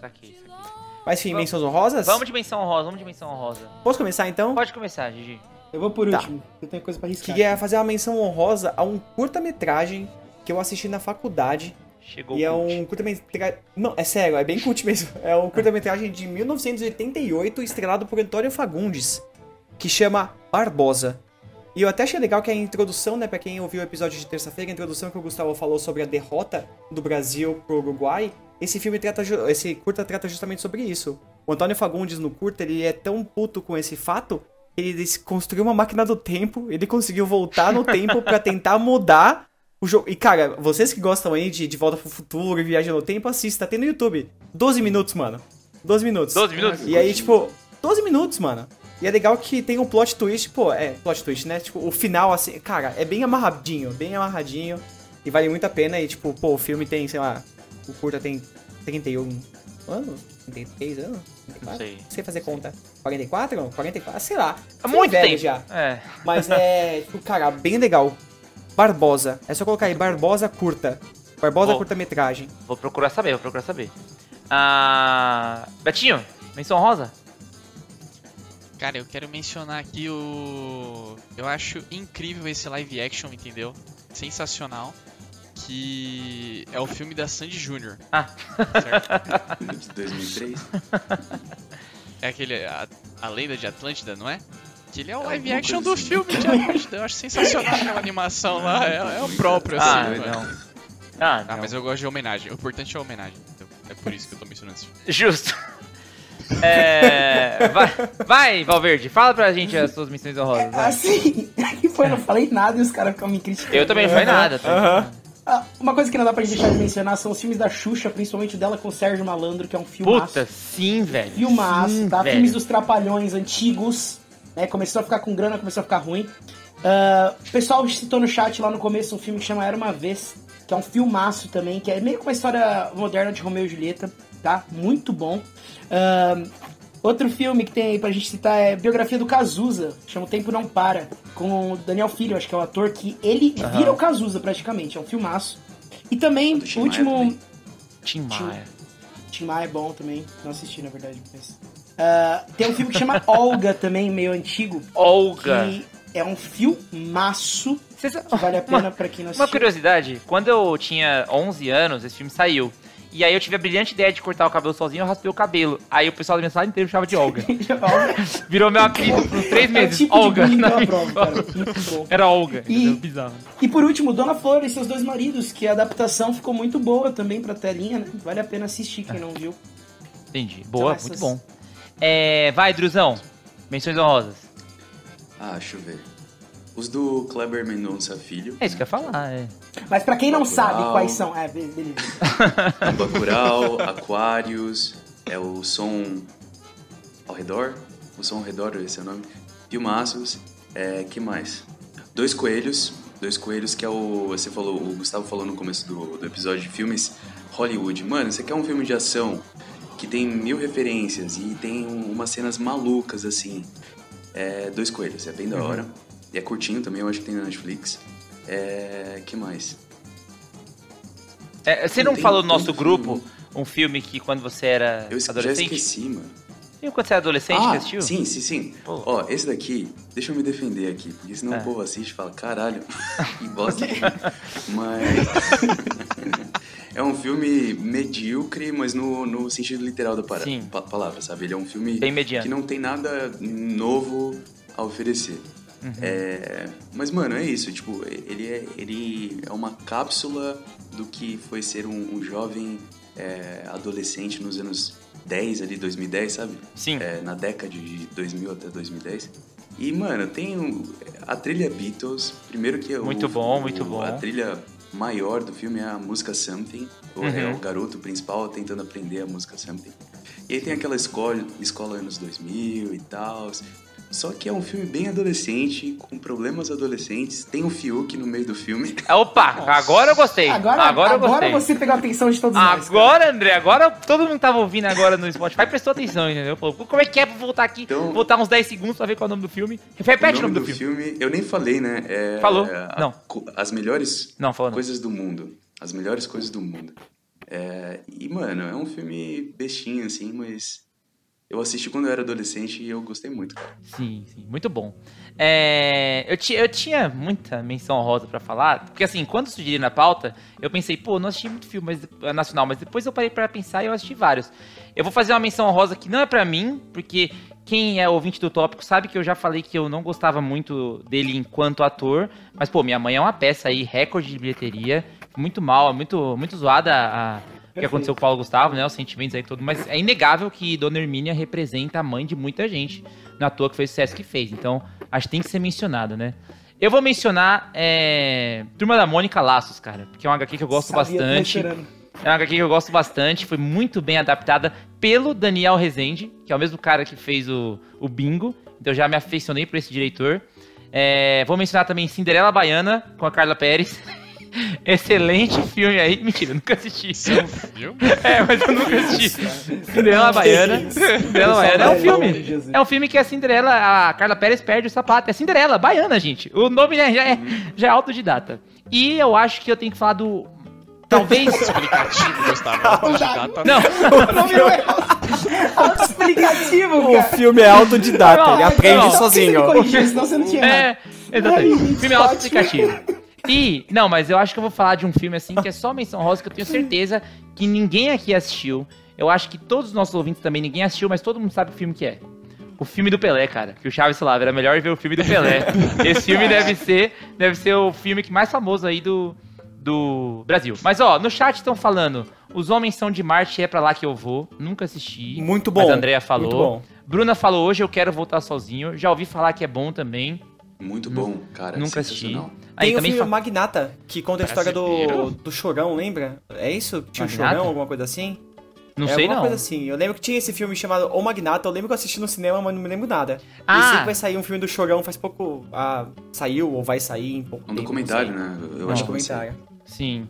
Saquei, saquei. Mas enfim, Vamos- menções honrosas? Vamos de menção honrosa, vamos de menção honrosa. Posso começar então? Pode começar, Gigi. Eu vou por Tá. último, eu tenho coisa pra arriscar. Que é fazer uma menção honrosa a um curta-metragem que eu assisti na faculdade. Chegou E é um curta-metragem. Não, é sério, é bem cult mesmo. É um curta-metragem de 1988, estrelado por Antônio Fagundes, que chama Barbosa. E eu até achei legal que a introdução, né, pra quem ouviu o episódio de terça-feira, a introdução que o Gustavo falou sobre a derrota do Brasil pro Uruguai, esse filme trata, esse curta trata justamente sobre isso. O Antônio Fagundes no curta, ele é tão puto com esse fato, ele construiu uma máquina do tempo, ele conseguiu voltar no tempo pra tentar mudar o jogo. E cara, vocês que gostam aí de, de Volta pro Futuro e Viagem no Tempo, assista, tem no YouTube. 12 minutos, mano. 12 minutos. 12 minutos? E aí, tipo, 12 minutos, mano. E é legal que tem um plot twist, pô, é, plot twist, né? Tipo, o final, assim, cara, é bem amarradinho, bem amarradinho. E vale muito a pena. E, tipo, pô, o filme tem, sei lá, o curta tem 31 anos? 33 anos? 34? sei. Não sei fazer conta. 44? 44? Sei lá. É muito velho tempo. já. É. Mas é, tipo, cara, bem legal. Barbosa. É só colocar aí, Barbosa curta. Barbosa curta-metragem. Vou procurar saber, vou procurar saber. Ah, Betinho, menção rosa? Cara, eu quero mencionar aqui o. Eu acho incrível esse live action, entendeu? Sensacional. Que é o filme da Sandy Jr. Ah. Certo? De 2003. É aquele. A, a lenda de Atlântida, não é? Que ele é o live action do assim. filme de Atlântida. Eu acho sensacional aquela animação lá. É, é o próprio, assim. Ah, mano. não. Ah, Ah, não. mas eu gosto de homenagem. O importante é a homenagem. entendeu? É por isso que eu tô mencionando esse filme. Justo. É, vai, vai, Valverde, fala pra gente as suas missões honrosas. vai. Assim, que foi, eu não falei nada e os caras ficam me criticando. Eu também não falei nada. tá? Ah, uma coisa que não dá pra gente deixar de mencionar são os filmes da Xuxa, principalmente o dela com o Sérgio Malandro, que é um filmaço. Puta, sim, velho. Filmaço, sim, tá? velho. Filmes dos Trapalhões antigos, né? Começou a ficar com grana, começou a ficar ruim. Ah, o pessoal citou no chat lá no começo um filme que chama Era Uma Vez, que é um filmaço também, que é meio que uma história moderna de Romeu e Julieta, tá? Muito bom. Ah, outro filme que tem aí pra gente citar é Biografia do Cazuza, chama O Tempo Não Para, com o Daniel Filho, acho que é o ator que ele vira o Cazuza praticamente, é um filmaço. E também, o Maia último... também. Tim Maia. Tim Maia é bom também. Não assisti, na verdade. Mas... Ah, tem um filme que chama Olga também, meio antigo. Olga. Que é um filmaço Cês- que vale a pena Uma- pra quem não Uma assistiu. curiosidade, quando eu tinha 11 anos, esse filme saiu. E aí eu tive a brilhante ideia de cortar o cabelo sozinho, eu raspei o cabelo. Aí o pessoal da minha sala inteira me chamava de Olga. Virou meu apelido por três é meses. tipo Olga. na cara. Era Olga. E-? Bizarro. E por último, Dona Flor e seus dois maridos, que a adaptação ficou muito boa também pra telinha, né? Vale a pena assistir, quem não viu. Entendi. Boa, essas- muito bom. É, vai, Druzão. Menções honrosas. Ah, deixa eu ver. Os do Kleber Mendonça Filho. É isso que eu ia falar, é. Mas pra quem não Bacurau. sabe quais são... É, be- beleza. Bacurau, Aquários, é o som ao redor. O Som ao Redor, esse é o nome. Filmaços. É, que mais? Dois Coelhos. Dois Coelhos, que é o. Você falou, o Gustavo falou no começo do, do episódio de filmes. Hollywood. Mano, você quer um filme de ação que tem mil referências e tem um- umas cenas malucas, assim. É, Dois Coelhos, é bem da hora. E é curtinho também, eu acho que tem na Netflix. É. que mais? É, você não Tem- falou no nosso grupo um filme que quando você era Eu adolescente? esqueci, mano. E quando você era adolescente, ah, que assistiu? sim, sim, sim. Pô. Ó, esse daqui, deixa eu me defender aqui, porque senão É. o povo assiste e fala, caralho, que bosta. mas. é um filme medíocre, mas no, no sentido literal da para- palavra, sabe? Ele é um filme Bem mediano. que não tem nada novo a oferecer. Uhum. É, mas, mano, é isso. Tipo, ele é, ele é uma cápsula do que foi ser um, um jovem é, adolescente nos anos 10, ali, 2010, sabe? Sim. É, na década de 2000 até 2010. E, mano, tem a trilha Beatles. Primeiro que é o- Muito bom, o- muito bom. A trilha maior do filme é a música Something. o- É Uhum. o garoto principal tentando aprender a música Something. E aí tem aquela escola, escola anos 2000 e tal. Só que é um filme bem adolescente, com problemas adolescentes. Tem o Fiuk no meio do filme. Opa, agora eu gostei. Agora, agora, agora, eu gostei. você pegou a atenção de todos nós. cara. Agora, André, agora todo mundo que tava ouvindo agora no Spotify prestou atenção, entendeu? Falou, como é que é pra voltar aqui, Então- voltar uns 10 segundos pra ver qual é o nome do filme? Repete o nome, do, filme. eu nem falei, né? É, Falou. a- Não. As melhores Não, falou não. coisas do mundo. As melhores coisas do mundo. É, e, mano, é um filme bestinho, assim, mas eu assisti quando eu era adolescente e eu gostei muito, cara. Sim, sim, muito bom. É, eu, ti- eu tinha muita menção honrosa pra falar, porque assim, quando sugeri na pauta, eu pensei, pô, não assisti muito filme mas, eh, nacional, mas depois eu parei pra pensar e eu assisti vários. Eu vou fazer uma menção honrosa que não é pra mim, porque quem é ouvinte do tópico sabe que eu já falei que eu não gostava muito dele enquanto ator, mas pô, Minha Mãe é uma peça aí, recorde de bilheteria, muito mal, muito, muito zoada a, que aconteceu com o Paulo Gustavo, né? Os sentimentos aí todo, mas é inegável que Dona Hermínia representa a mãe de muita gente. Não é toa que fez o sucesso que fez. Então, acho que tem que ser mencionado, né? Eu vou mencionar é, Turma da Mônica Laços, cara, porque é uma HQ que eu gosto Sabia, bastante. É uma HQ que eu gosto bastante, foi muito bem adaptada pelo Daniel Rezende, que é o mesmo cara que fez o, o Bingo, então eu já me afeicionei por esse diretor. É, vou mencionar também Cinderela Baiana, com a Carla Pérez. Excelente filme aí. Mentira, eu nunca assisti. Seu filme? É, mas eu nunca assisti. Cinderela Baiana. Cinderela Baiana é um filme. É um filme que a Cinderela, a Carla Pérez perde o sapato. É Cinderela, baiana, gente. O nome né, já, é, já é autodidata. E eu acho que eu tenho que falar do. Talvez. Explicativo, Gustavo. Autodidata. Não, O nome não é auto-explicativo, O filme é autodidata, Não, ele aprende não. sozinho. Corrigiu? Senão você não tinha. É, exatamente. Ai, filme é autoexplicativo. E, não, mas eu acho que eu vou falar de um filme assim que é só menção rosa, que eu tenho certeza que ninguém aqui assistiu. Eu acho que todos os nossos ouvintes também, ninguém assistiu, mas todo mundo sabe o filme que é. O filme do Pelé, cara. Que o Chaves falava, era melhor ver o filme do Pelé. Esse filme deve ser, deve ser o filme que mais famoso aí do, do Brasil. Mas, ó, no chat estão falando, Os Homens São de Marte, é pra lá que eu vou. Nunca assisti. Muito bom. Mas a Andrea falou. Muito bom. Bruna falou, hoje eu quero voltar sozinho. Já ouvi falar que é bom também. Muito bom, cara. Nunca assisti. Tem o filme fa- Magnata, que conta a história do, do Chorão, lembra? É isso? Tinha um Magnata? Chorão, alguma coisa assim? Não é sei alguma não. coisa assim. Eu lembro que tinha esse filme chamado O Magnata. Eu lembro que eu assisti no cinema, mas não me lembro nada. Ah. E sei que vai sair um filme do Chorão faz pouco. Ah, saiu ou vai sair em pouco um tempo, documentário, não né? Eu Um acho que vai ser. documentário. Sim.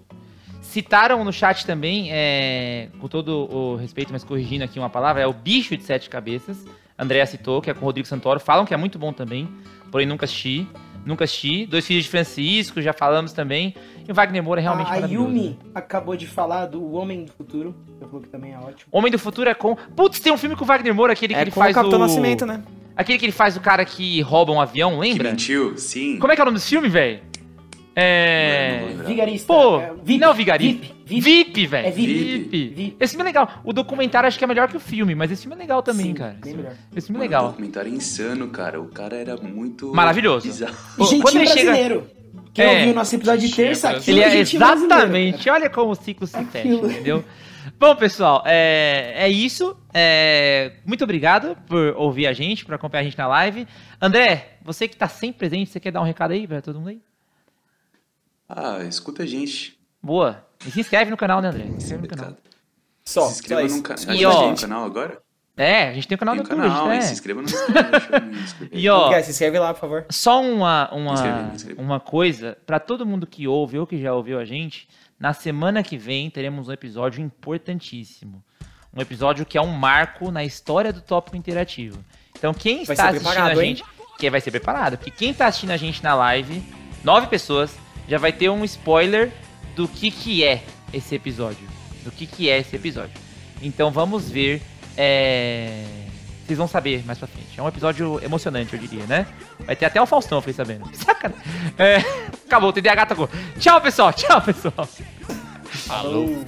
Citaram no chat também, é, com todo o respeito, mas corrigindo aqui uma palavra, é o Bicho de Sete Cabeças. Andréa citou, que é com o Rodrigo Santoro. Falam que é muito bom também, porém nunca assisti. Nunca assisti. Dois Filhos de Francisco, já falamos também. E o Wagner Moura é realmente a maravilhoso. Yumi acabou de falar do Homem do Futuro. Eu falou que também é ótimo. Homem do Futuro é com... Putz, tem um filme com o Wagner Moura, aquele que É ele com faz o Capitão o... Nascimento, né? Aquele que ele faz o cara que rouba um avião, Que lembra? mentiu, sim. Como é que é o nome desse filme, velho? É... Mano. Vigarista. Pô, é, VIP, não, Vigarista. VIP, VIP, VIP. velho. É VIP. VIP. VIP. Esse filme é legal. O documentário acho que é melhor que o filme, mas esse filme é legal também, Sim, cara. bem melhor. Esse filme é legal. O documentário é insano, cara. O cara era muito. Maravilhoso. Bizarro. Pô, Jeitinho quando ele chega-. Quem É. ouviu o nosso episódio de terça aqui, Ele é exatamente. Olha como o ciclo se fecha, Aquilo. entendeu? Bom, pessoal, é, é isso. É, muito obrigado por ouvir a gente, por acompanhar a gente na live. André, você que tá sempre presente, você quer dar um recado aí pra todo mundo aí? Ah, escuta a gente. Boa. E se inscreve no canal, né, André? Se inscreve no canal. Só, Se inscreva só no, ca... E, a gente ó, tem um canal agora? É, a gente tem um canal Tem no um YouTube, canal, e gente se tem. inscreva no canal. me. E ó, Guys, se inscreve lá, por favor. Só uma, uma, Inscreve, inscreve. uma coisa, pra todo mundo que ouve ou que já ouviu a gente, na semana que vem teremos um episódio importantíssimo. Um episódio que é um marco na história do tópico interativo. Então quem Vai está assistindo a hein? gente, que vai ser preparado, porque quem está assistindo a gente na live, nove pessoas, já vai ter um spoiler do que que é esse episódio, do que que é esse episódio. Então vamos ver, é... vocês vão saber mais pra frente. É um episódio emocionante, eu diria, né? Vai ter até o Faustão, eu fiquei sabendo. Sacanagem. É... Acabou, o TDAH tocou. Tchau, pessoal. Tchau, pessoal. Falou.